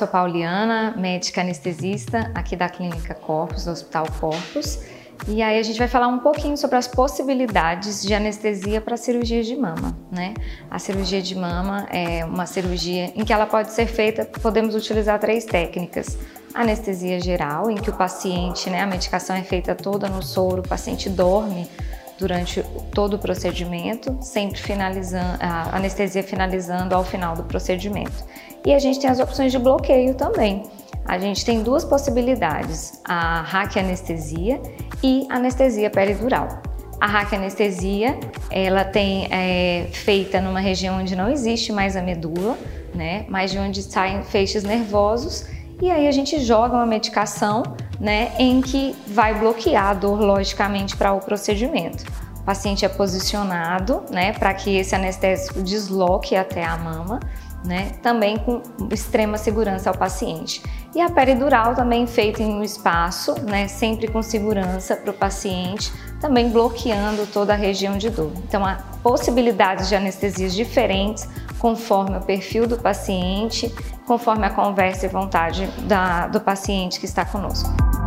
Sou Pauliana, médica anestesista aqui da Clínica Corpus, do Hospital Corpus. E aí a gente vai falar um pouquinho sobre as possibilidades de anestesia para cirurgia de mama, né? A cirurgia de mama é uma cirurgia em que ela pode ser feita, podemos utilizar três técnicas. Anestesia geral, em que o paciente, né, a medicação é feita toda no soro, o paciente dorme durante todo o procedimento, sempre finalizando a anestesia finalizando ao final do procedimento. E a gente tem as opções de bloqueio também. A gente tem duas possibilidades: a raquianestesia e anestesia peridural. A raquianestesia, ela tem é, feita numa região onde não existe mais a medula, né, mas de onde saem feixes nervosos, e aí a gente joga uma medicação né, em que vai bloquear a dor logicamente para o procedimento. O paciente é posicionado né, para que esse anestésico desloque até a mama, né, também com extrema segurança ao paciente. E a peridural também feita em um espaço, né, sempre com segurança para o paciente, também bloqueando toda a região de dor. Então, há possibilidades de anestesias diferentes conforme o perfil do paciente, conforme a conversa e vontade da, do paciente que está conosco.